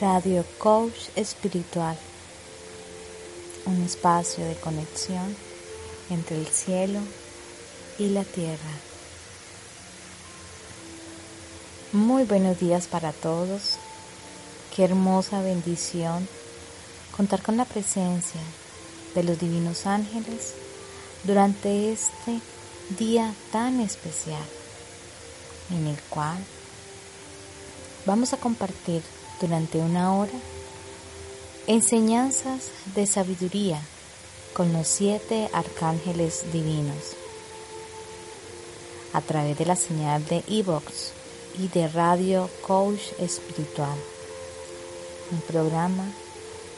Radio Coach Espiritual, un espacio de conexión entre el cielo y la tierra. Muy buenos días para todos. Qué hermosa bendición contar con la presencia de los divinos ángeles durante este día tan especial en el cual vamos a compartir durante una hora enseñanzas de sabiduría con los siete arcángeles divinos a través de la señal de Evox y de Radio Coach Espiritual, un programa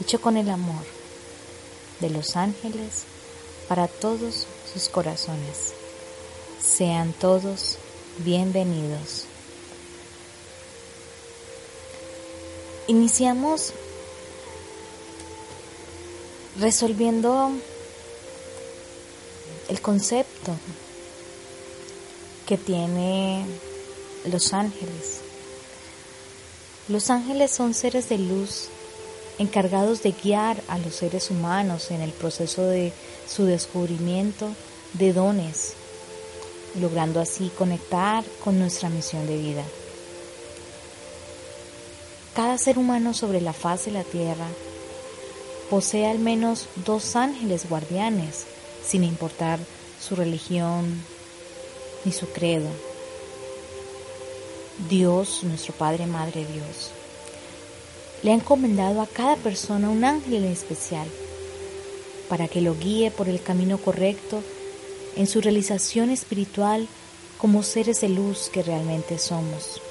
hecho con el amor de los ángeles para todos sus corazones. Sean todos bienvenidos. Iniciamos resolviendo el concepto que tiene los ángeles. Los ángeles son seres de luz encargados de guiar a los seres humanos en el proceso de su descubrimiento de dones, logrando así conectar con nuestra misión de vida. Cada ser humano sobre la faz de la tierra posee al menos dos ángeles guardianes, sin importar su religión ni su credo. Dios, nuestro Padre, Madre Dios, le ha encomendado a cada persona un ángel en especial para que lo guíe por el camino correcto en su realización espiritual como seres de luz que realmente somos.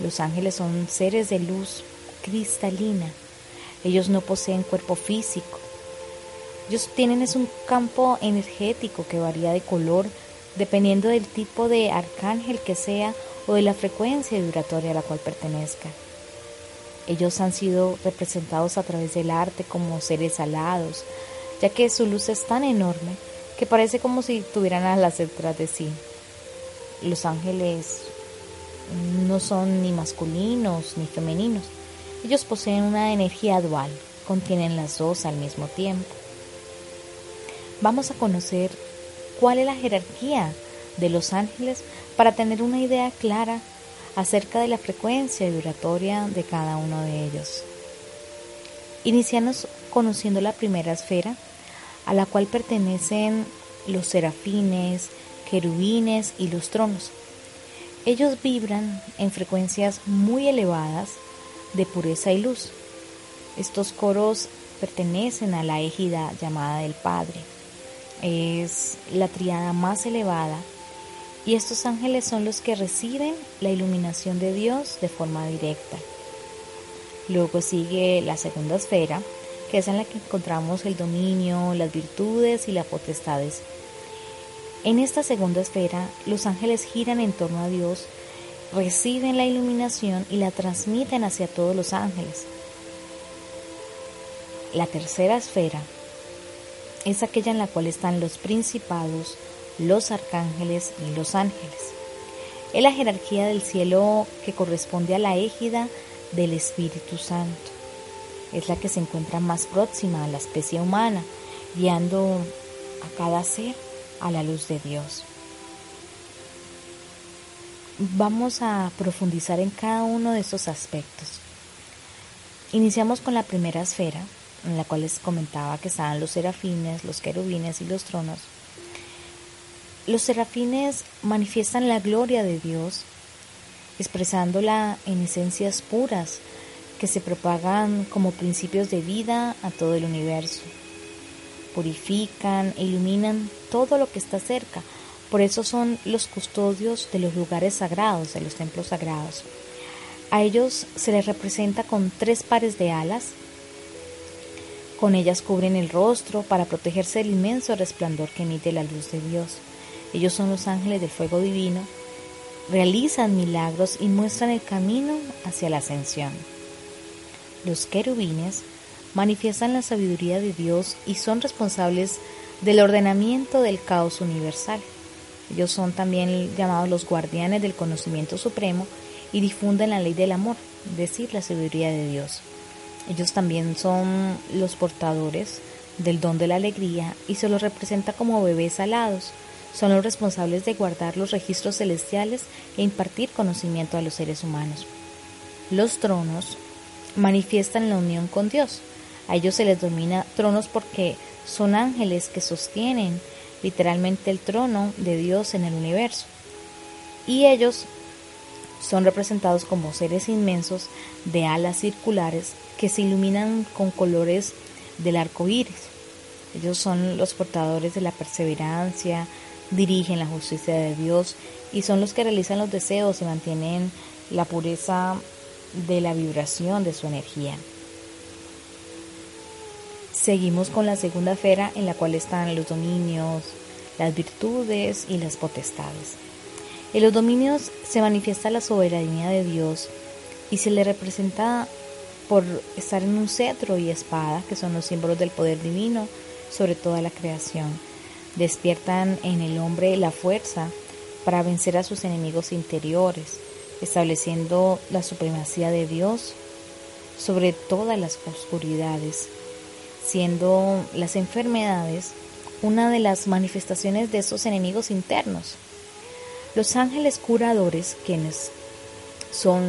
Los ángeles son seres de luz cristalina. Ellos no poseen cuerpo físico. Ellos tienen es un campo energético que varía de color dependiendo del tipo de arcángel que sea o de la frecuencia vibratoria a la cual pertenezca. Ellos han sido representados a través del arte como seres alados, ya que su luz es tan enorme que parece como si tuvieran alas detrás de sí. Los ángeles no son ni masculinos ni femeninos. Ellos poseen una energía dual, contienen las dos al mismo tiempo. Vamos a conocer cuál es la jerarquía de los ángeles para tener una idea clara acerca de la frecuencia vibratoria de cada uno de ellos. Iniciamos conociendo la primera esfera, a la cual pertenecen los serafines, querubines y los tronos. Ellos vibran en frecuencias muy elevadas de pureza y luz. Estos coros pertenecen a la égida llamada del Padre. Es la triada más elevada y estos ángeles son los que reciben la iluminación de Dios de forma directa. Luego sigue la segunda esfera, que es en la que encontramos el dominio, las virtudes y las potestades en esta segunda esfera, los ángeles giran en torno a Dios, reciben la iluminación y la transmiten hacia todos los ángeles. La tercera esfera es aquella en la cual están los principados, los arcángeles y los ángeles. Es la jerarquía del cielo que corresponde a la égida del Espíritu Santo. Es la que se encuentra más próxima a la especie humana, guiando a cada ser a la luz de Dios. Vamos a profundizar en cada uno de estos aspectos. Iniciamos con la primera esfera, en la cual les comentaba que estaban los serafines, los querubines y los tronos. Los serafines manifiestan la gloria de Dios, expresándola en esencias puras que se propagan como principios de vida a todo el universo purifican e iluminan todo lo que está cerca. Por eso son los custodios de los lugares sagrados, de los templos sagrados. A ellos se les representa con tres pares de alas. Con ellas cubren el rostro para protegerse del inmenso resplandor que emite la luz de Dios. Ellos son los ángeles del fuego divino, realizan milagros y muestran el camino hacia la ascensión. Los querubines manifiestan la sabiduría de Dios y son responsables del ordenamiento del caos universal. Ellos son también llamados los guardianes del conocimiento supremo y difunden la ley del amor, es decir, la sabiduría de Dios. Ellos también son los portadores del don de la alegría y se los representa como bebés alados. Son los responsables de guardar los registros celestiales e impartir conocimiento a los seres humanos. Los tronos manifiestan la unión con Dios. A ellos se les domina tronos porque son ángeles que sostienen literalmente el trono de Dios en el universo. Y ellos son representados como seres inmensos de alas circulares que se iluminan con colores del arco iris. Ellos son los portadores de la perseverancia, dirigen la justicia de Dios y son los que realizan los deseos y mantienen la pureza de la vibración de su energía. Seguimos con la segunda esfera en la cual están los dominios, las virtudes y las potestades. En los dominios se manifiesta la soberanía de Dios y se le representa por estar en un cetro y espada, que son los símbolos del poder divino sobre toda la creación. Despiertan en el hombre la fuerza para vencer a sus enemigos interiores, estableciendo la supremacía de Dios sobre todas las oscuridades, siendo las enfermedades una de las manifestaciones de esos enemigos internos. Los ángeles curadores, quienes son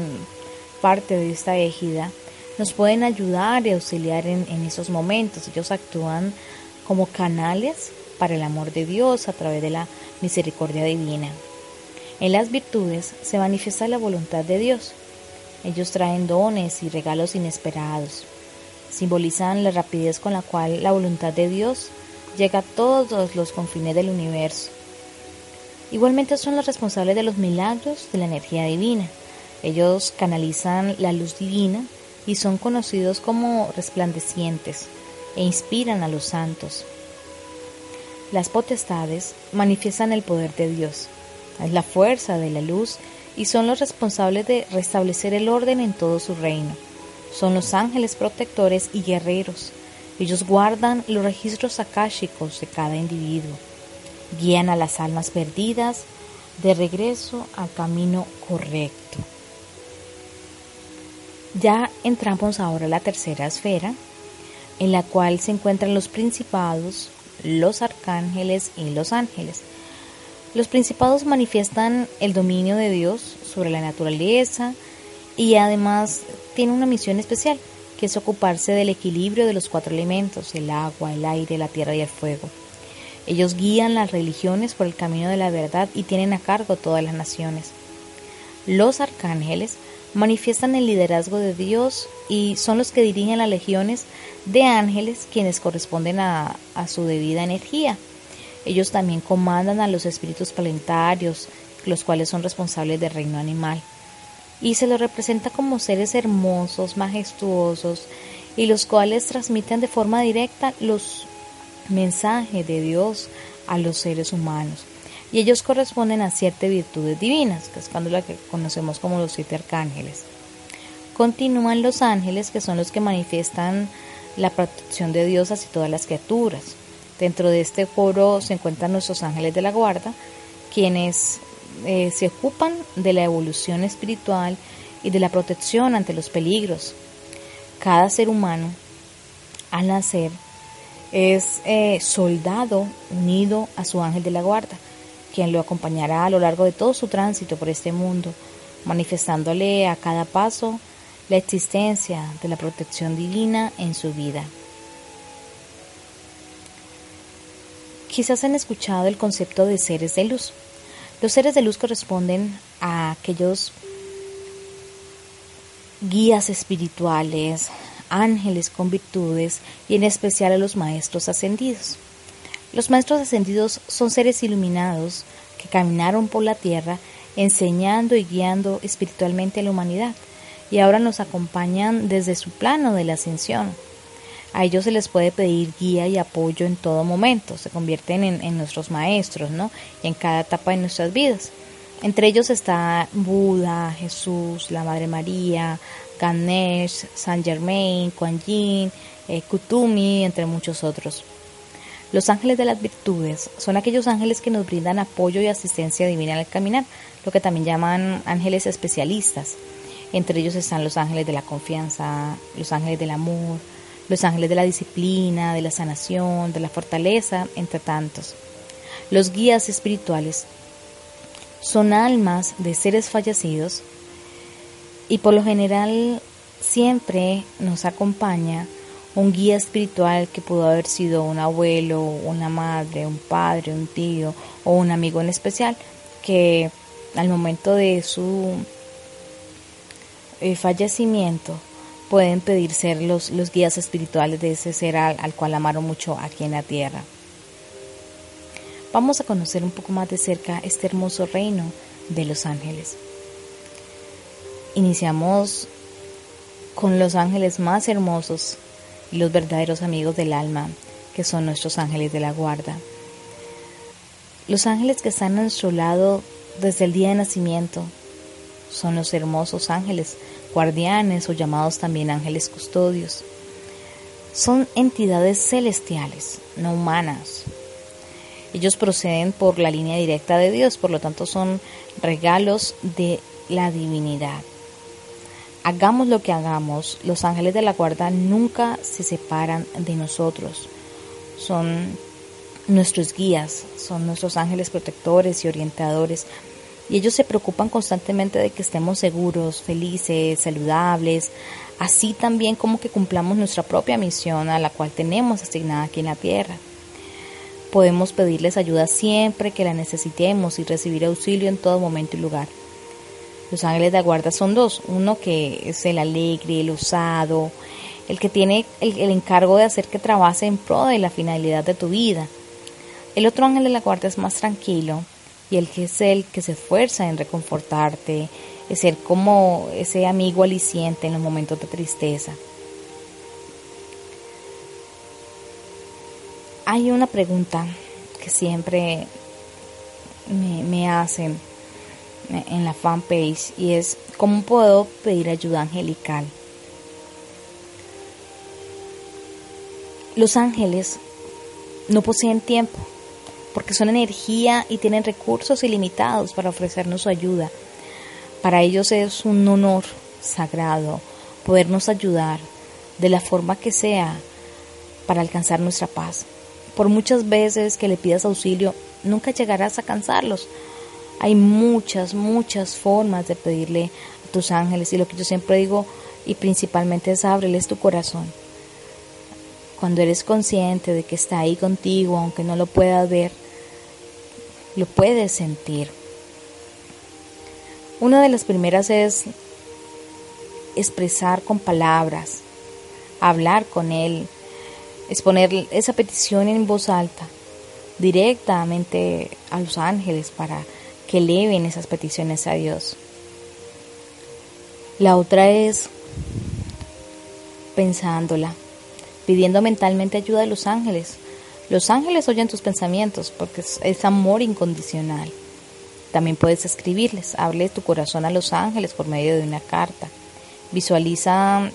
parte de esta égida, nos pueden ayudar y auxiliar en, en esos momentos. Ellos actúan como canales para el amor de Dios a través de la misericordia divina. En las virtudes se manifiesta la voluntad de Dios. Ellos traen dones y regalos inesperados. Simbolizan la rapidez con la cual la voluntad de Dios llega a todos los confines del universo. Igualmente son los responsables de los milagros de la energía divina. Ellos canalizan la luz divina y son conocidos como resplandecientes e inspiran a los santos. Las potestades manifiestan el poder de Dios, es la fuerza de la luz y son los responsables de restablecer el orden en todo su reino. Son los ángeles protectores y guerreros. Ellos guardan los registros akáshicos de cada individuo. Guían a las almas perdidas de regreso al camino correcto. Ya entramos ahora a la tercera esfera, en la cual se encuentran los principados, los arcángeles y los ángeles. Los principados manifiestan el dominio de Dios sobre la naturaleza y además tienen una misión especial, que es ocuparse del equilibrio de los cuatro elementos, el agua, el aire, la tierra y el fuego. Ellos guían las religiones por el camino de la verdad y tienen a cargo todas las naciones. Los arcángeles manifiestan el liderazgo de Dios y son los que dirigen las legiones de ángeles quienes corresponden a, su debida energía. Ellos también comandan a los espíritus planetarios, los cuales son responsables del reino animal. Y se los representa como seres hermosos, majestuosos, y los cuales transmiten de forma directa los mensajes de Dios a los seres humanos y ellos corresponden a siete virtudes divinas, que es cuando la que conocemos como los siete arcángeles. Continúan los ángeles, que son los que manifiestan la protección de Dios hacia todas las criaturas. Dentro de este foro se encuentran nuestros ángeles de la guarda, quienes eh, se ocupan de la evolución espiritual y de la protección ante los peligros. Cada ser humano, al nacer, es eh, soldado unido a su ángel de la guarda quien lo acompañará a lo largo de todo su tránsito por este mundo, manifestándole a cada paso la existencia de la protección divina en su vida. Quizás han escuchado el concepto de seres de luz. Los seres de luz corresponden a aquellos guías espirituales, ángeles con virtudes y en especial a los maestros ascendidos. Los maestros ascendidos son seres iluminados que caminaron por la tierra enseñando y guiando espiritualmente a la humanidad y ahora nos acompañan desde su plano de la ascensión. A ellos se les puede pedir guía y apoyo en todo momento, se convierten en, nuestros maestros, ¿no? Y en cada etapa de nuestras vidas. Entre ellos está Buda, Jesús, la Madre María, Ganesh, Saint Germain, Kuan Yin, eh, Kutumi, entre muchos otros. Los ángeles de las virtudes son aquellos ángeles que nos brindan apoyo y asistencia divina al caminar, lo que también llaman ángeles especialistas. Entre ellos están los ángeles de la confianza, los ángeles del amor, los ángeles de la disciplina, de la sanación, de la fortaleza, entre tantos. Los guías espirituales son almas de seres fallecidos y por lo general siempre nos acompaña un guía espiritual que pudo haber sido un abuelo, una madre, un padre, un tío o un amigo en especial que al momento de su eh, fallecimiento pueden pedir ser los, los guías espirituales de ese ser al, cual amaron mucho aquí en la tierra. Vamos a conocer un poco más de cerca este hermoso reino de los ángeles. Iniciamos con los ángeles más hermosos y los verdaderos amigos del alma, que son nuestros ángeles de la guarda. Los ángeles que están a nuestro lado desde el día de nacimiento son los hermosos ángeles guardianes o llamados también ángeles custodios. Son entidades celestiales, no humanas. Ellos proceden por la línea directa de Dios, por lo tanto son regalos de la divinidad. Hagamos lo que hagamos, los ángeles de la guarda nunca se separan de nosotros. Son nuestros guías, son nuestros ángeles protectores y orientadores y ellos se preocupan constantemente de que estemos seguros, felices, saludables, así también como que cumplamos nuestra propia misión a la cual tenemos asignada aquí en la tierra. Podemos pedirles ayuda siempre que la necesitemos y recibir auxilio en todo momento y lugar. Los ángeles de guarda son dos, uno que es el alegre, el osado, el que tiene el, el encargo de hacer que trabaje en pro de la finalidad de tu vida. El otro ángel de la guarda es más tranquilo, y el que es el que se esfuerza en reconfortarte, es ser como ese amigo aliciente en los momentos de tristeza. Hay una pregunta que siempre me, me hacen en la fanpage y es ¿cómo puedo pedir ayuda angelical? Los ángeles no poseen tiempo, porque son energía y tienen recursos ilimitados para ofrecernos su ayuda. Para ellos es un honor sagrado podernos ayudar de la forma que sea para alcanzar nuestra paz. Por muchas veces que le pidas auxilio, nunca llegarás a cansarlos. Hay muchas, muchas formas de pedirle a tus ángeles y lo que yo siempre digo y principalmente es ábreles tu corazón. Cuando eres consciente de que está ahí contigo, aunque no lo puedas ver, lo puedes sentir. Una de las primeras es expresar con palabras, hablar con Él, exponer esa petición en voz alta, directamente a los ángeles para que eleven esas peticiones a Dios. La otra es pensándola, pidiendo mentalmente ayuda a los ángeles, los ángeles oyen tus pensamientos porque es, amor incondicional. También puedes escribirles, hable tu corazón a los ángeles por medio de una carta. Visualiza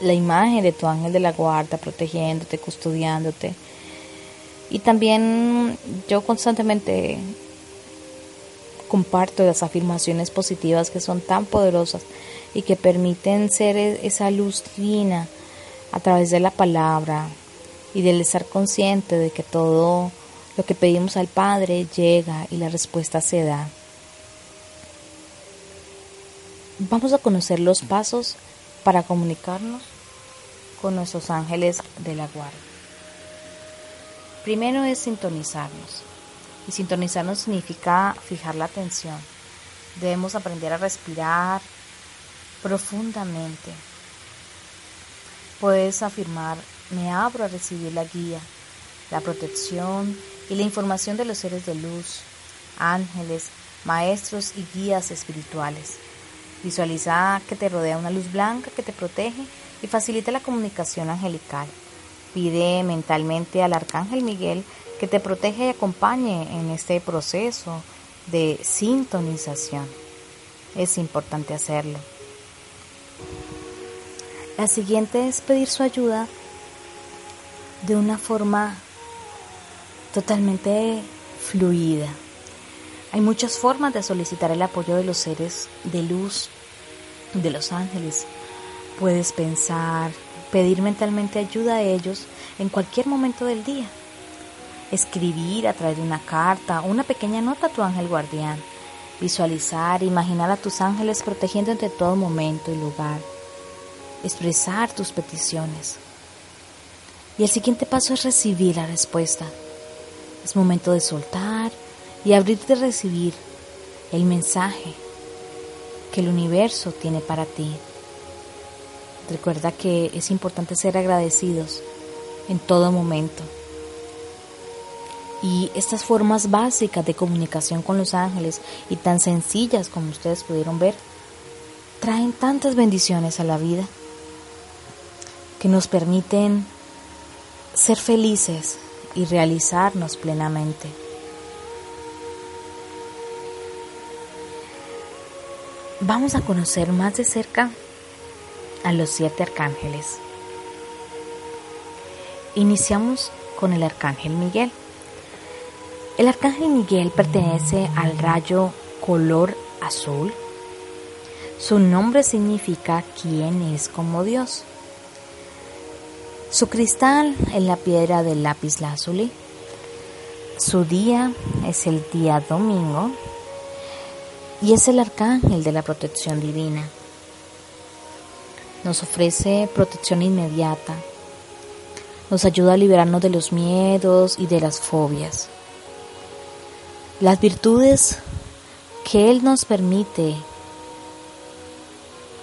la imagen de tu ángel de la guarda protegiéndote, custodiándote. Y también yo constantemente comparto las afirmaciones positivas que son tan poderosas y que permiten ser e-, esa luz divina a través de la palabra, y del estar consciente de que todo lo que pedimos al Padre llega y la respuesta se da. Vamos a conocer los pasos para comunicarnos con nuestros ángeles de la guardia. Primero es sintonizarnos. Y sintonizarnos significa fijar la atención. Debemos aprender a respirar profundamente. Puedes afirmar me abro a recibir la guía, la protección y la información de los seres de luz, ángeles, maestros y guías espirituales. Visualiza que te rodea una luz blanca que te protege y facilita la comunicación angelical. Pide mentalmente al Arcángel Miguel que te protege y acompañe en este proceso de sintonización. Es importante hacerlo. La siguiente es pedir su ayuda de una forma totalmente fluida. Hay muchas formas de solicitar el apoyo de los seres de luz, de los ángeles. Puedes pensar, pedir mentalmente ayuda a ellos en cualquier momento del día. Escribir a través de una carta una pequeña nota a tu ángel guardián. Visualizar, imaginar a tus ángeles protegiéndote en todo momento y lugar. Expresar tus peticiones. Y el siguiente paso es recibir la respuesta. Es momento de soltar y abrirte a recibir el mensaje que el universo tiene para ti. Recuerda que es importante ser agradecidos en todo momento. Y estas formas básicas de comunicación con los ángeles y tan sencillas como ustedes pudieron ver, traen tantas bendiciones a la vida que nos permiten ser felices y realizarnos plenamente. vamos a conocer más de cerca a los siete arcángeles. Iniciamos con el arcángel Miguel. El arcángel Miguel pertenece al rayo color azul. Su nombre significa quien es como Dios. Su cristal es la piedra del lápiz lazuli. Su día es el día domingo y es el arcángel de la protección divina. Nos ofrece protección inmediata, nos ayuda a liberarnos de los miedos y de las fobias. Las virtudes que Él nos permite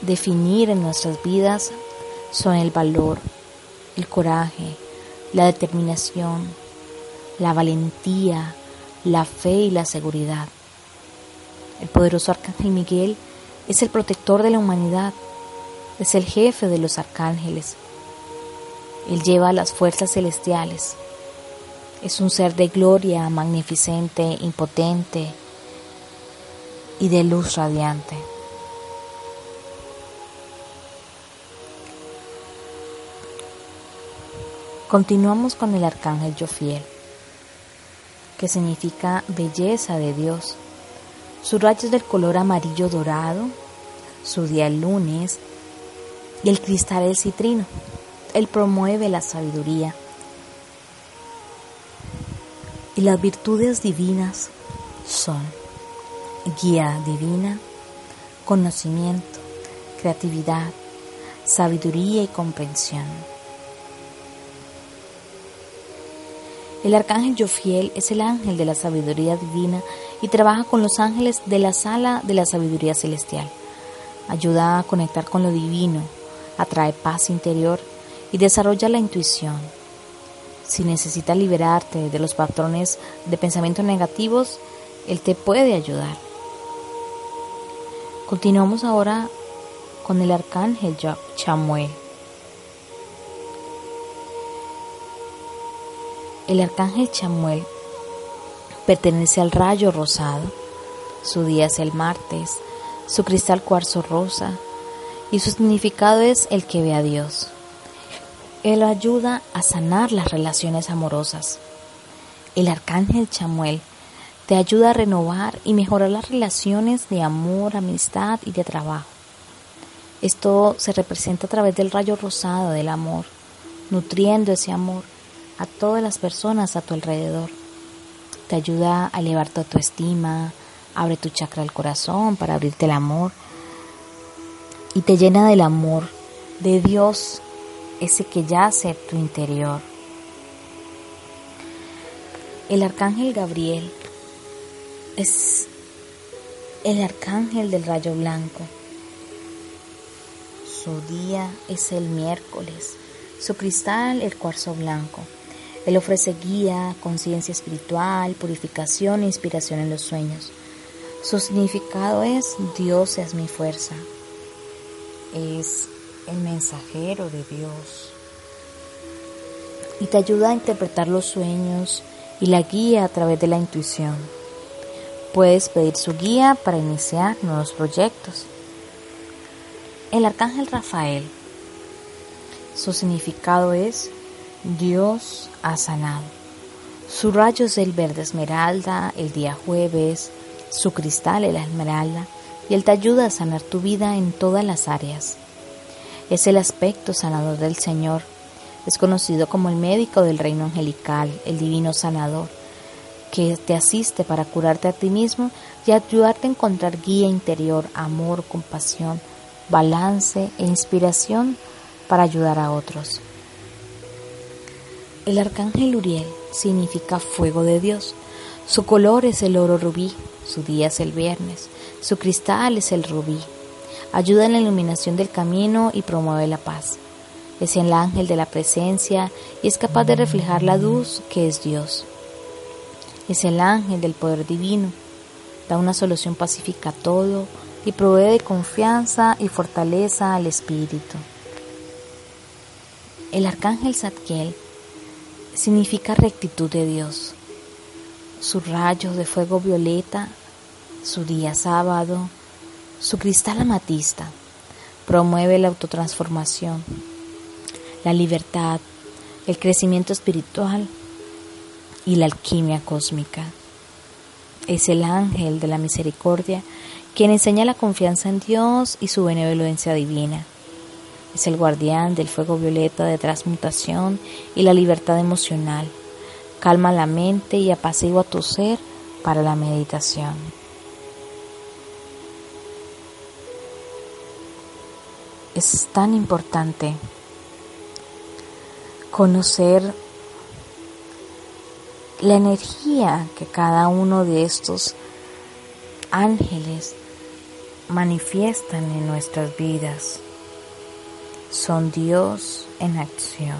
definir en nuestras vidas son el valor, el coraje, la determinación, la valentía, la fe y la seguridad. El poderoso arcángel Miguel es el protector de la humanidad, es el jefe de los arcángeles. Él lleva las fuerzas celestiales. Es un ser de gloria, magnificente, impotente y de luz radiante. Continuamos con el arcángel Jofiel, que significa belleza de Dios. Su rayo es del color amarillo dorado, su día el lunes y el cristal el citrino. Él promueve la sabiduría y las virtudes divinas son guía divina, conocimiento, creatividad, sabiduría y comprensión. El arcángel Jofiel es el ángel de la sabiduría divina y trabaja con los ángeles de la sala de la sabiduría celestial. Ayuda a conectar con lo divino, atrae paz interior y desarrolla la intuición. Si necesitas liberarte de los patrones de pensamientos negativos, Él te puede ayudar. Continuamos ahora con el arcángel Chamuel. El arcángel Chamuel pertenece al rayo rosado. Su día es el martes, su cristal cuarzo rosa y su significado es el que ve a Dios. Él ayuda a sanar las relaciones amorosas. El arcángel Chamuel te ayuda a renovar y mejorar las relaciones de amor, amistad y de trabajo. Esto se representa a través del rayo rosado del amor, nutriendo ese amor a todas las personas a tu alrededor. Te ayuda a elevar tu autoestima, abre tu chakra del corazón para abrirte el amor y te llena del amor de Dios, ese que yace en tu interior. El arcángel Gabriel es el arcángel del rayo blanco. Su día es el miércoles, su cristal el cuarzo blanco. Él ofrece guía, conciencia espiritual, purificación e inspiración en los sueños. Su significado es Dios es mi fuerza. Es el mensajero de Dios. Y te ayuda a interpretar los sueños y la guía a través de la intuición. Puedes pedir su guía para iniciar nuevos proyectos. El arcángel Rafael. Su significado es Dios ha sanado. Su rayo es el verde esmeralda, el día jueves, su cristal es la esmeralda, y Él te ayuda a sanar tu vida en todas las áreas. Es el aspecto sanador del Señor. Es conocido como el médico del reino angelical, el divino sanador, que te asiste para curarte a ti mismo y ayudarte a encontrar guía interior, amor, compasión, balance e inspiración para ayudar a otros. El arcángel Uriel significa fuego de Dios. Su color es el oro rubí, su día es el viernes, su cristal es el rubí. Ayuda en la iluminación del camino y promueve la paz. Es el ángel de la presencia y es capaz de reflejar la luz que es Dios. Es el ángel del poder divino. Da una solución pacífica a todo y provee de confianza y fortaleza al espíritu. El arcángel Zadkiel significa rectitud de Dios. Su rayo de fuego violeta, su día sábado, su cristal amatista, promueve la autotransformación, la libertad, el crecimiento espiritual y la alquimia cósmica. Es el ángel de la misericordia quien enseña la confianza en Dios y su benevolencia divina. Es el guardián del fuego violeta de transmutación y la libertad emocional. Calma la mente y apacigua tu ser para la meditación. Es tan importante conocer la energía que cada uno de estos ángeles manifiestan en nuestras vidas. Son Dios en acción.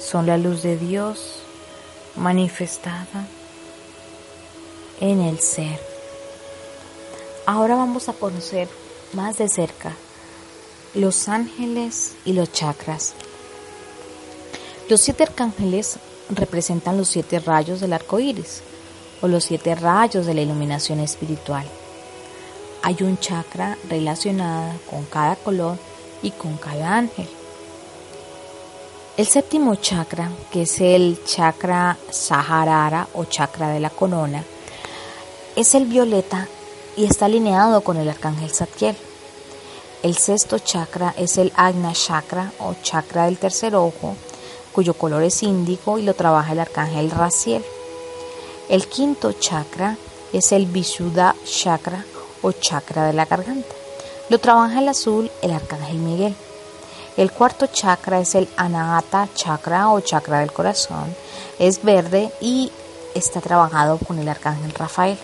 Son la luz de Dios manifestada en el ser. Ahora vamos a conocer más de cerca los ángeles y los chakras. Los siete arcángeles representan los siete rayos del arco iris o los siete rayos de la iluminación espiritual. Hay un chakra relacionado con cada color y con cada ángel. El séptimo chakra, que es el chakra Saharara o chakra de la corona, es el violeta y está alineado con el arcángel Zadkiel. El sexto chakra es el Agna chakra o chakra del tercer ojo, cuyo color es índigo y lo trabaja el arcángel Raciel. El quinto chakra es el Vishuddha chakra o chakra de la garganta. Lo trabaja el azul el arcángel Miguel. El cuarto chakra es el Anahata chakra o chakra del corazón. Es verde y está trabajado con el arcángel Rafael.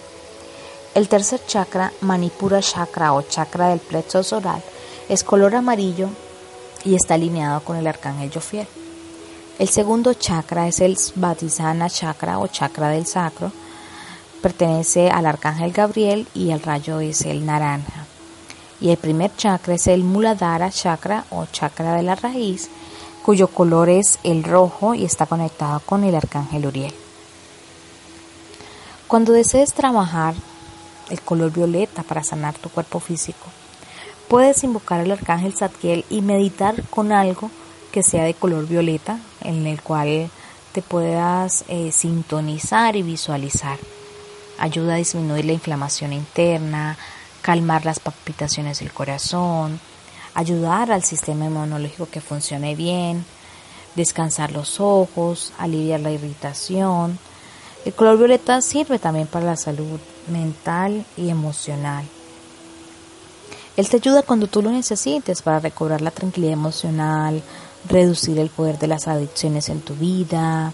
El tercer chakra, Manipura chakra o chakra del plexo oral, es color amarillo y está alineado con el arcángel Jofiel. El segundo chakra es el Svadhisthana chakra o chakra del sacro. Pertenece al arcángel Gabriel y el rayo es el naranja. Y el primer chakra es el Muladhara chakra o chakra de la raíz, cuyo color es el rojo y está conectado con el arcángel Uriel. Cuando desees trabajar el color violeta para sanar tu cuerpo físico, puedes invocar al arcángel Zadkiel y meditar con algo que sea de color violeta, en el cual te puedas eh, sintonizar y visualizar. Ayuda a disminuir la inflamación interna, calmar las palpitaciones del corazón, ayudar al sistema inmunológico que funcione bien, descansar los ojos, aliviar la irritación. El color violeta sirve también para la salud mental y emocional. Él te ayuda cuando tú lo necesites para recobrar la tranquilidad emocional, reducir el poder de las adicciones en tu vida,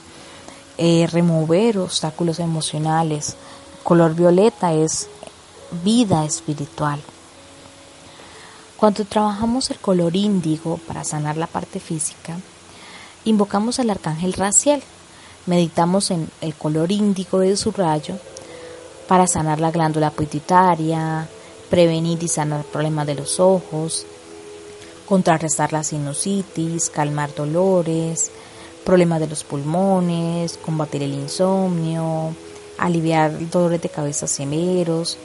eh, remover obstáculos emocionales. Color violeta es vida espiritual. Cuando trabajamos el color índigo para sanar la parte física, invocamos al arcángel Raciel. Meditamos en el color índigo de su rayo para sanar la glándula pituitaria, prevenir y sanar problemas de los ojos, contrarrestar la sinusitis, calmar dolores, problemas de los pulmones, combatir el insomnio, aliviar dolores de cabeza severos.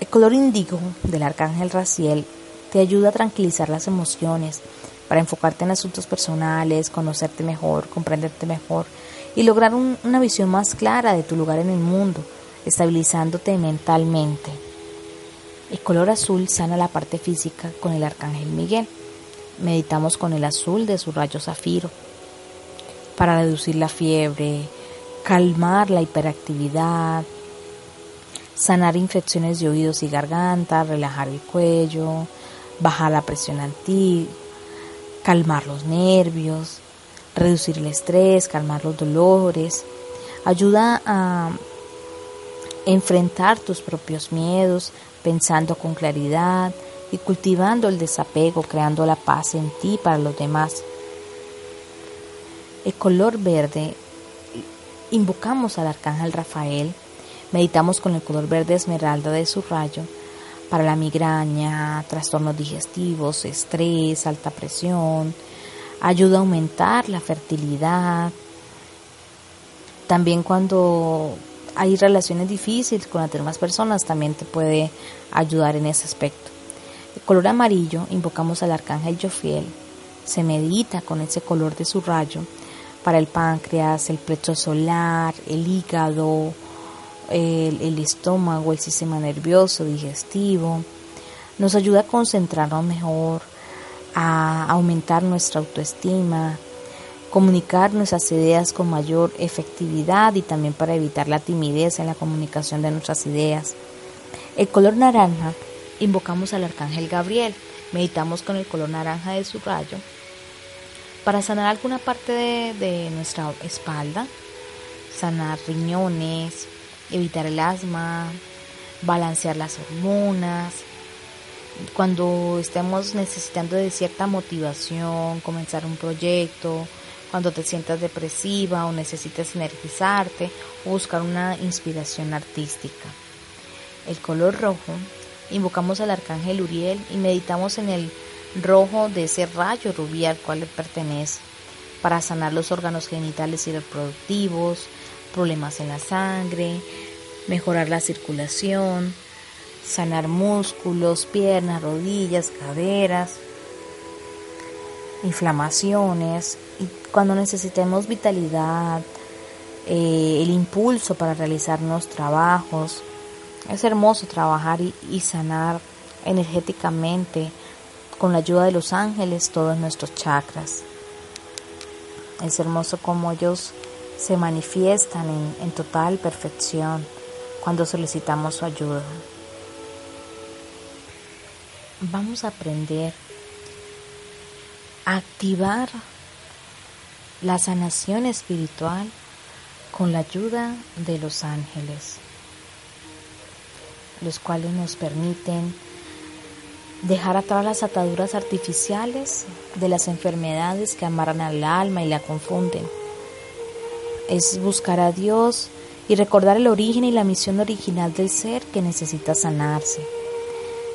El color índigo del arcángel Raciel te ayuda a tranquilizar las emociones, para enfocarte en asuntos personales, conocerte mejor, comprenderte mejor y lograr una visión más clara de tu lugar en el mundo, estabilizándote mentalmente. El color azul sana la parte física con el arcángel Miguel. Meditamos con el azul de su rayo zafiro para reducir la fiebre, calmar la hiperactividad, sanar infecciones de oídos y garganta, relajar el cuello, bajar la presión antigua, calmar los nervios, reducir el estrés, calmar los dolores, ayuda a enfrentar tus propios miedos pensando con claridad y cultivando el desapego, creando la paz en ti para los demás. El color verde, invocamos al arcángel Rafael, meditamos con el color verde esmeralda de su rayo para la migraña, trastornos digestivos, estrés, alta presión, ayuda a aumentar la fertilidad. También cuando hay relaciones difíciles con las demás personas, también te puede ayudar en ese aspecto. El color amarillo, invocamos al arcángel Jofiel, se medita con ese color de su rayo para el páncreas, el pecho solar, el hígado, el, el estómago, el sistema nervioso, digestivo. Nos ayuda a concentrarnos mejor, a aumentar nuestra autoestima, comunicar nuestras ideas con mayor efectividad y también para evitar la timidez en la comunicación de nuestras ideas. El color naranja, invocamos al arcángel Gabriel, meditamos con el color naranja de su rayo para sanar alguna parte de, de nuestra espalda, sanar riñones, evitar el asma, balancear las hormonas, cuando estemos necesitando de cierta motivación, comenzar un proyecto, cuando te sientas depresiva o necesites energizarte buscar una inspiración artística. El color rojo, invocamos al arcángel Uriel y meditamos en el rojo de ese rayo rubí al cual le pertenece para sanar los órganos genitales y reproductivos, problemas en la sangre, mejorar la circulación, sanar músculos, piernas, rodillas, caderas, inflamaciones y cuando necesitemos vitalidad, eh, el impulso para realizar trabajos. Es hermoso trabajar y sanar energéticamente con la ayuda de los ángeles todos nuestros chakras. Es hermoso como ellos se manifiestan en, en total perfección cuando solicitamos su ayuda vamos a aprender a activar la sanación espiritual con la ayuda de los ángeles, los cuales nos permiten dejar atrás las ataduras artificiales de las enfermedades que amarran al alma y la confunden. Es buscar a Dios y recordar el origen y la misión original del ser que necesita sanarse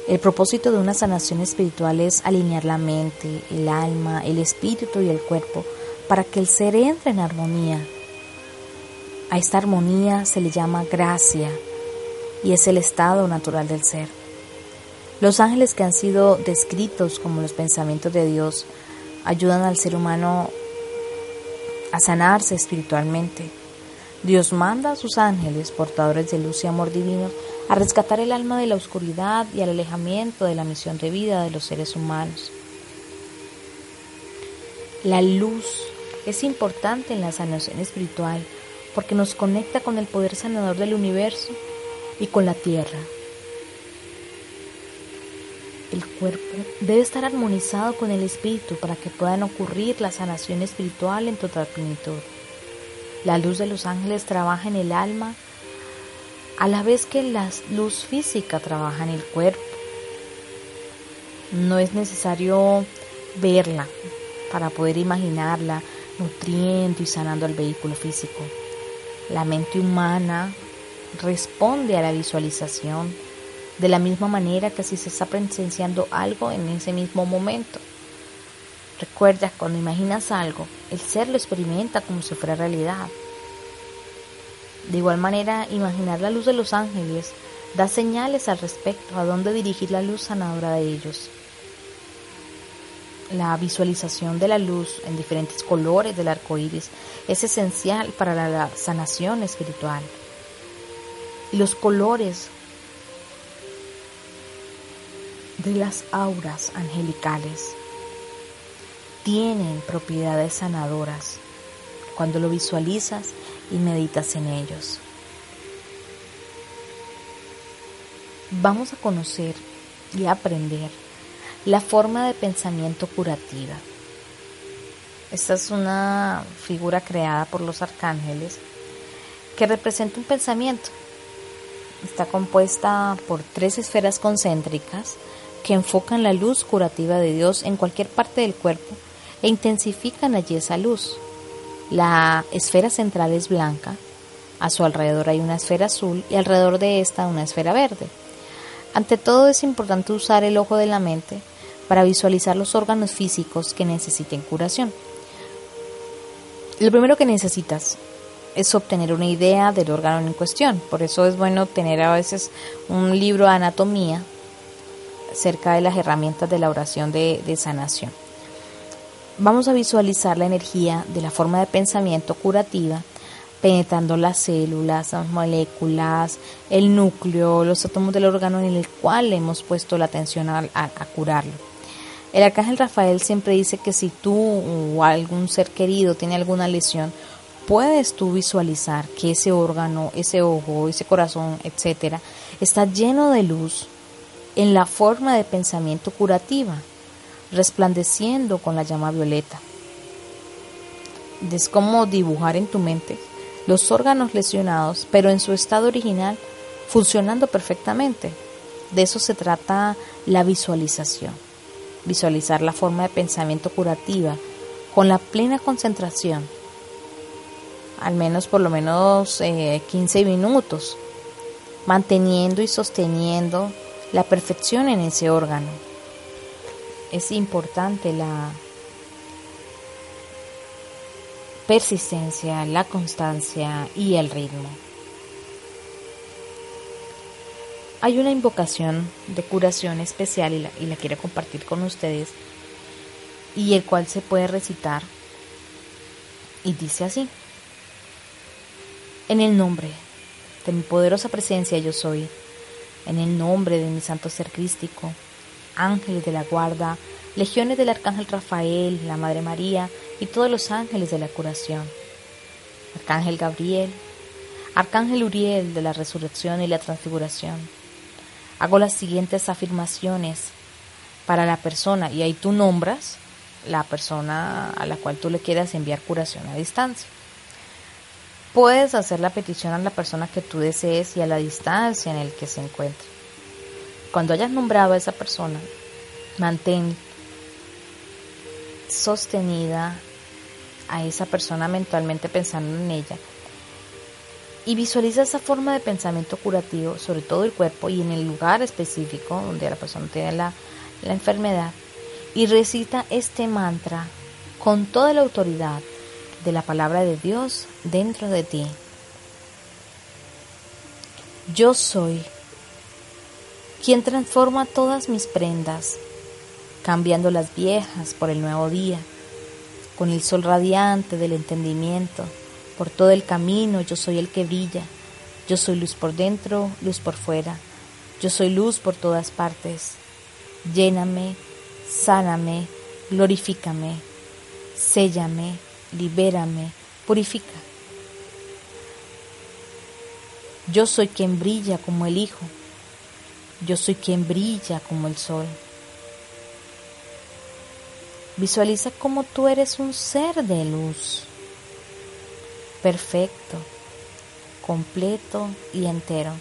el propósito de una sanación espiritual es alinear la mente, el alma, el espíritu y el cuerpo para que el ser entre en armonía. A esta armonía se le llama gracia y es el estado natural del ser. Los ángeles que han sido descritos como los pensamientos de Dios ayudan al ser humano a sanarse espiritualmente. Dios manda a sus ángeles, portadores de luz y amor divino, a rescatar el alma de la oscuridad y al alejamiento de la misión de vida de los seres humanos. La luz es importante en la sanación espiritual porque nos conecta con el poder sanador del universo y con la tierra. El cuerpo debe estar armonizado con el espíritu para que puedan ocurrir la sanación espiritual en total plenitud. La luz de los ángeles trabaja en el alma a la vez que la luz física trabaja en el cuerpo. No es necesario verla para poder imaginarla nutriendo y sanando el vehículo físico. La mente humana responde a la visualización de la misma manera que si se está presenciando algo en ese mismo momento. Recuerda, cuando imaginas algo, el ser lo experimenta como si fuera realidad. De igual manera, imaginar la luz de los ángeles da señales al respecto a dónde dirigir la luz sanadora de ellos. la visualización de la luz en diferentes colores del arco iris es esencial para la sanación espiritual. Y los colores de las auras angelicales tienen propiedades sanadoras cuando lo visualizas y meditas en ellos. Vamos a conocer y aprender la forma de pensamiento curativa. Esta es una figura creada por los arcángeles que representa un pensamiento. Está compuesta por tres esferas concéntricas que enfocan la luz curativa de Dios en cualquier parte del cuerpo e intensifican allí esa luz. La esfera central es blanca, a su alrededor hay una esfera azul y alrededor de esta una esfera verde. Ante todo es importante usar el ojo de la mente para visualizar los órganos físicos que necesiten curación. Lo primero que necesitas es obtener una idea del órgano en cuestión. Por eso es bueno tener a veces un libro de anatomía cerca de las herramientas de la oración de, sanación. Vamos a visualizar la energía de la forma de pensamiento curativa penetrando las células, las moléculas, el núcleo, los átomos del órgano en el cual hemos puesto la atención a, a curarlo. El arcángel Rafael siempre dice que si tú o algún ser querido tiene alguna lesión, puedes tú visualizar que ese órgano, ese ojo, ese corazón, etcétera, está lleno de luz en la forma de pensamiento curativa, resplandeciendo con la llama violeta. Es como dibujar en tu mente los órganos lesionados, pero en su estado original funcionando perfectamente. De eso se trata la visualización visualizar la forma de pensamiento curativa con la plena concentración, al menos por lo menos 15 eh, minutos, manteniendo y sosteniendo la perfección en ese órgano. Es importante la persistencia, la constancia y el ritmo. Hay una invocación de curación especial y la, quiero compartir con ustedes y el cual se puede recitar y dice así. En el nombre de mi poderosa presencia yo soy, en el nombre de mi santo ser crístico, ángeles de la guarda, legiones del arcángel Rafael, la Madre María y todos los ángeles de la curación, arcángel Gabriel, arcángel Uriel de la resurrección y la transfiguración, hago las siguientes afirmaciones para la persona y ahí tú nombras la persona a la cual tú le quieras enviar curación a distancia. Puedes hacer la petición a la persona que tú desees y a la distancia en el que se encuentre. Cuando hayas nombrado a esa persona, mantén sostenida a esa persona mentalmente pensando en ella y visualiza esa forma de pensamiento curativo sobre todo el cuerpo y en el lugar específico donde la persona tiene la, la enfermedad y recita este mantra con toda la autoridad de la palabra de Dios dentro de ti. Yo soy quien transforma todas mis prendas, cambiando las viejas por el nuevo día, con el sol radiante del entendimiento por todo el camino yo soy el que brilla. Yo soy luz por dentro, luz por fuera. Yo soy luz por todas partes. Lléname, sáname, glorifícame, séllame, libérame, purifica. Yo soy quien brilla como el Hijo. Yo soy quien brilla como el Sol. Visualiza como tú eres un ser de luz perfecto, completo y entero.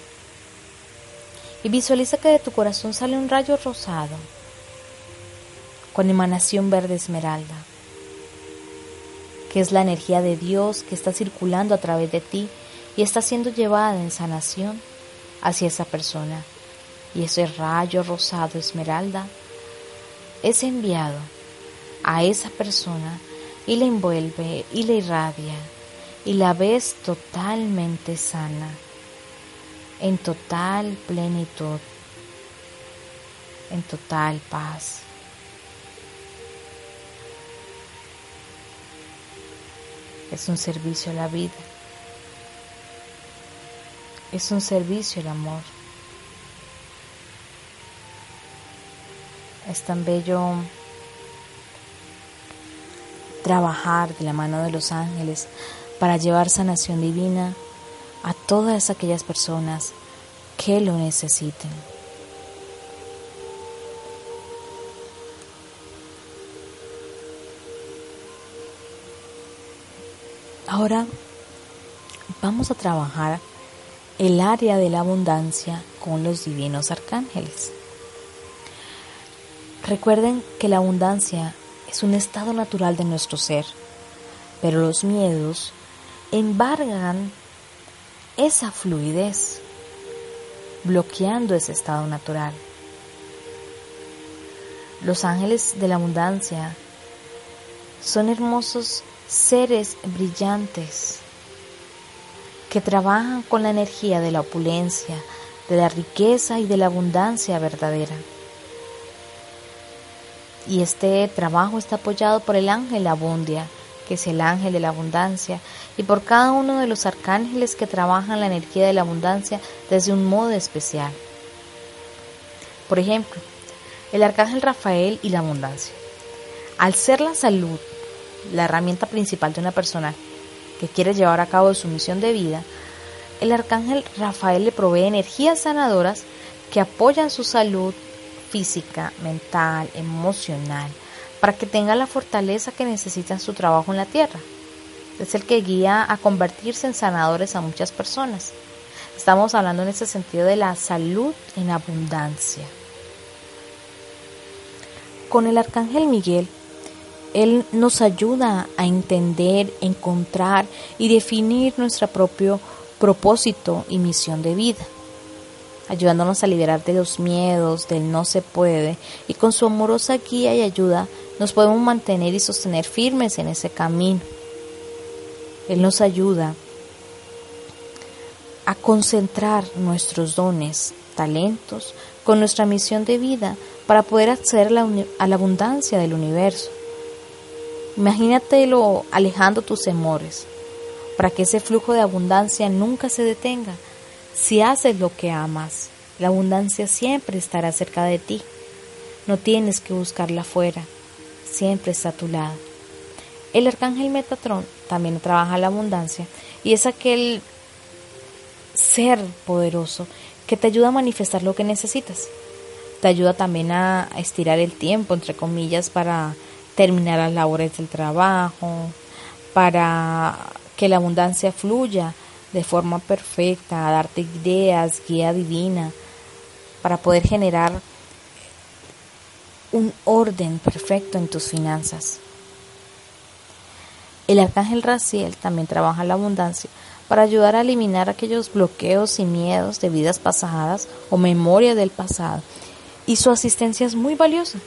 Y visualiza que de tu corazón sale un rayo rosado con emanación verde esmeralda, que es la energía de Dios que está circulando a través de ti y está siendo llevada en sanación hacia esa persona. Y ese rayo rosado esmeralda es enviado a esa persona y le envuelve y le irradia y la ves totalmente sana, en total plenitud, en total paz. Es un servicio a la vida, es un servicio al amor. Es tan bello trabajar de la mano de los ángeles para llevar sanación divina a todas aquellas personas que lo necesiten. Ahora vamos a trabajar el área de la abundancia con los divinos arcángeles. Recuerden que la abundancia es un estado natural de nuestro ser, pero los miedos embargan esa fluidez, bloqueando ese estado natural. Los ángeles de la abundancia son hermosos seres brillantes que trabajan con la energía de la opulencia, de la riqueza y de la abundancia verdadera. Y este trabajo está apoyado por el ángel Abundia, que es el ángel de la abundancia, y por cada uno de los arcángeles que trabajan la energía de la abundancia desde un modo especial. Por ejemplo, el arcángel Rafael y la abundancia. Al ser la salud la herramienta principal de una persona que quiere llevar a cabo su misión de vida, el arcángel Rafael le provee energías sanadoras que apoyan su salud física, mental, emocional, para que tenga la fortaleza que necesita en su trabajo en la tierra. Es el que guía a convertirse en sanadores a muchas personas. Estamos hablando en ese sentido de la salud en abundancia. Con el arcángel Miguel él nos ayuda a entender, encontrar y definir nuestro propio propósito y misión de vida, ayudándonos a liberar de los miedos, del no se puede, y con su amorosa guía y ayuda nos podemos mantener y sostener firmes en ese camino. Él nos ayuda a concentrar nuestros dones, talentos, con nuestra misión de vida para poder acceder a la, abundancia del universo. Imagínatelo alejando tus temores, para que ese flujo de abundancia nunca se detenga. Si haces lo que amas, la abundancia siempre estará cerca de ti. No tienes que buscarla afuera, siempre está a tu lado. El arcángel Metatrón también trabaja la abundancia y es aquel ser poderoso que te ayuda a manifestar lo que necesitas. Te ayuda también a estirar el tiempo, entre comillas, para terminar las labores del trabajo, para que la abundancia fluya de forma perfecta, a darte ideas, guía divina, para poder generar un orden perfecto en tus finanzas. El arcángel Raciel también trabaja la abundancia para ayudar a eliminar aquellos bloqueos y miedos de vidas pasadas o memoria del pasado. Y su asistencia es muy valiosa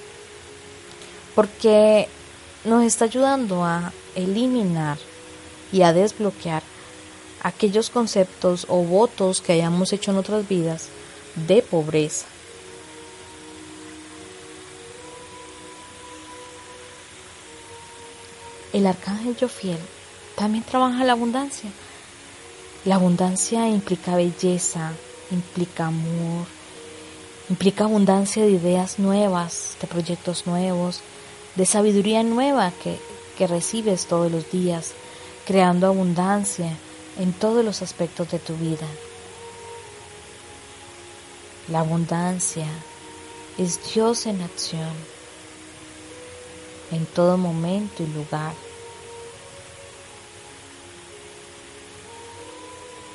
porque nos está ayudando a eliminar y a desbloquear aquellos conceptos o votos que hayamos hecho en otras vidas de pobreza. El arcángel Jofiel también trabaja la abundancia. La abundancia implica belleza, implica amor, implica abundancia de ideas nuevas, de proyectos nuevos, de sabiduría nueva que, que recibes todos los días, creando abundancia en todos los aspectos de tu vida. La abundancia es Dios en acción, en todo momento y lugar.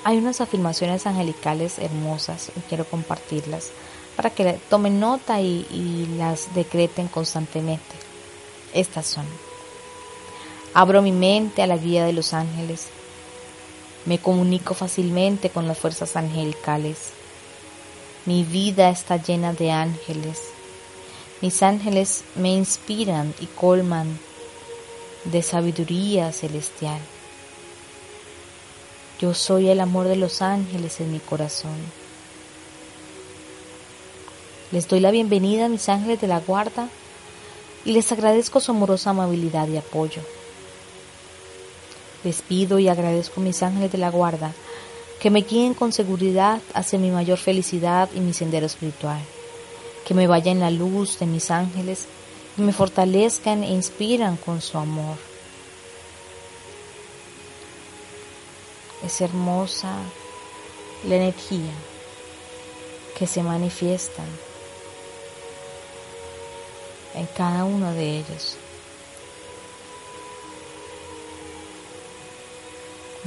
Hay unas afirmaciones angelicales hermosas y quiero compartirlas para que tomen nota y, y las decreten constantemente. Estas son. Abro mi mente a la guía de los ángeles. Me comunico fácilmente con las fuerzas angelicales. Mi vida está llena de ángeles. Mis ángeles me inspiran y colman de sabiduría celestial. Yo soy el amor de los ángeles en mi corazón. Les doy la bienvenida a mis ángeles de la guarda y les agradezco su amorosa amabilidad y apoyo. Les pido y agradezco a mis ángeles de la guarda que me guíen con seguridad hacia mi mayor felicidad y mi sendero espiritual, que me vaya en la luz de mis ángeles y me fortalezcan e inspiran con su amor. Es hermosa la energía que se manifiesta en cada uno de ellos.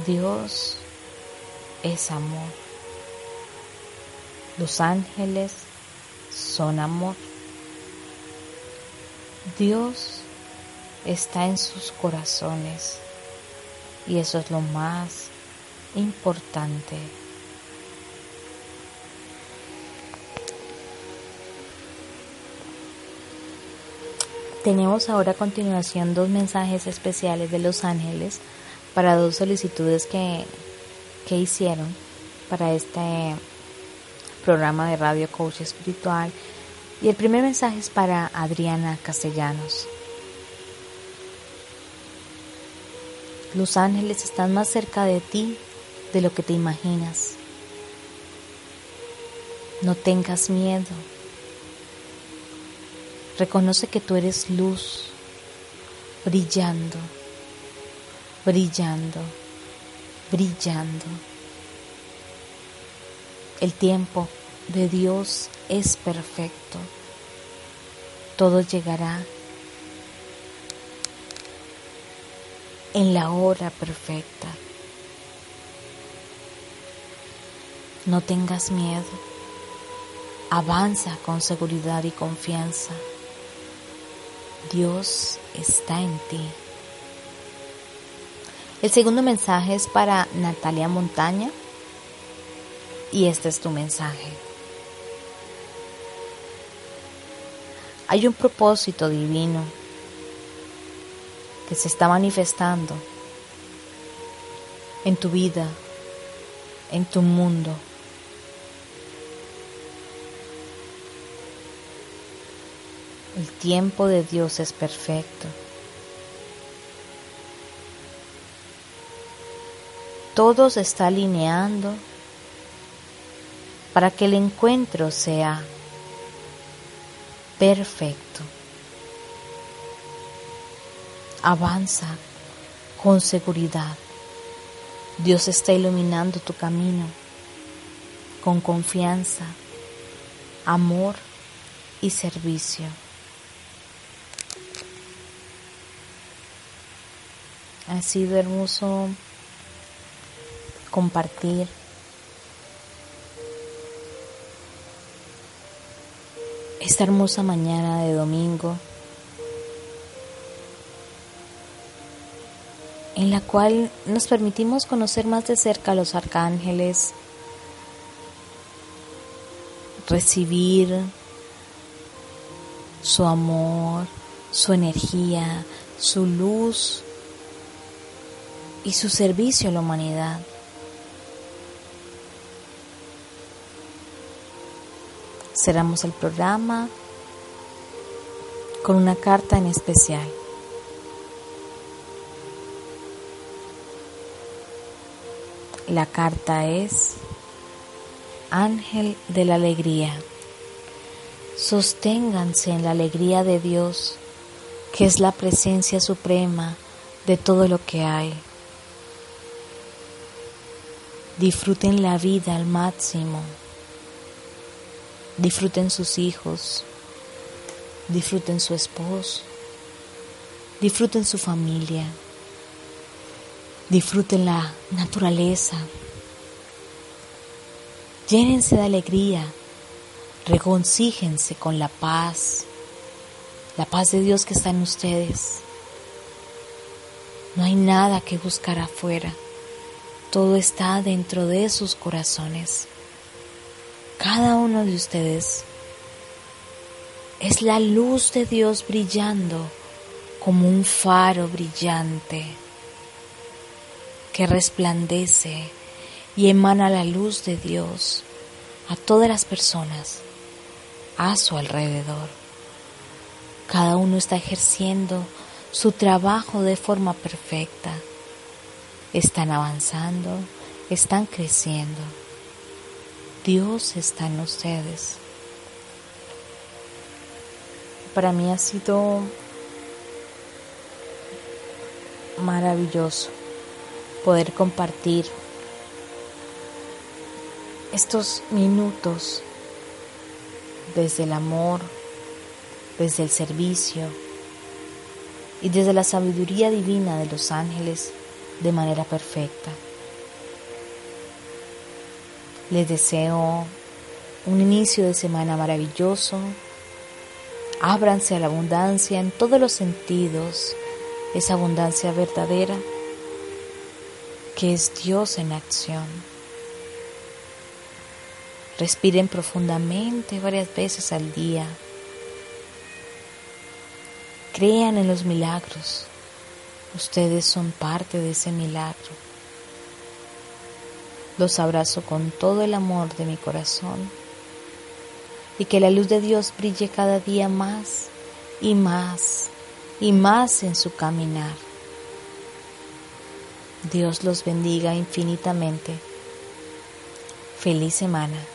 Dios es amor. Los ángeles son amor. Dios está en sus corazones y eso es lo más importante. Tenemos ahora a continuación dos mensajes especiales de los ángeles para dos solicitudes que, que hicieron para este programa de Radio Coach Espiritual. Y el primer mensaje es para Adriana Castellanos. Los ángeles están más cerca de ti de lo que te imaginas. No tengas miedo. Reconoce que tú eres luz, brillando brillando, brillando. El tiempo de Dios es perfecto. Todo llegará en la hora perfecta. No tengas miedo. Avanza con seguridad y confianza. Dios está en ti. El segundo mensaje es para Natalia Montaña y este es tu mensaje. Hay un propósito divino que se está manifestando en tu vida, en tu mundo. Tiempo de Dios es perfecto. todo se está alineando para que el encuentro sea perfecto. Avanza con seguridad. Dios está iluminando tu camino con confianza, amor y servicio. Ha sido hermoso compartir. Esta hermosa mañana de domingo en la cual nos permitimos conocer más de cerca a los arcángeles, recibir su amor, su energía, su luz y su servicio a la humanidad. cerramos el programa con una carta en especial. La carta es Ángel de la Alegría. Sosténganse en la alegría de Dios, que es la presencia suprema de todo lo que hay. Disfruten la vida al máximo. Disfruten sus hijos, disfruten su esposo, disfruten su familia, disfruten la naturaleza, llénense de alegría, regoncíjense con la paz, la paz de Dios que está en ustedes. No hay nada que buscar afuera, todo está dentro de sus corazones. Cada uno de ustedes es la luz de Dios brillando como un faro brillante que resplandece y emana la luz de Dios a todas las personas a su alrededor. Cada uno está ejerciendo su trabajo de forma perfecta. Están avanzando, están creciendo. Dios está en ustedes. Para mí ha sido maravilloso poder compartir estos minutos desde el amor, desde el servicio y desde la sabiduría divina de los ángeles de manera perfecta. Les deseo un inicio de semana maravilloso. Ábranse a la abundancia en todos los sentidos, esa abundancia verdadera que es Dios en acción. Respiren profundamente varias veces al día. Crean en los milagros. Ustedes son parte de ese milagro. Los abrazo con todo el amor de mi corazón y que la luz de Dios brille cada día más y más y más en su caminar. Dios los bendiga infinitamente. Feliz semana.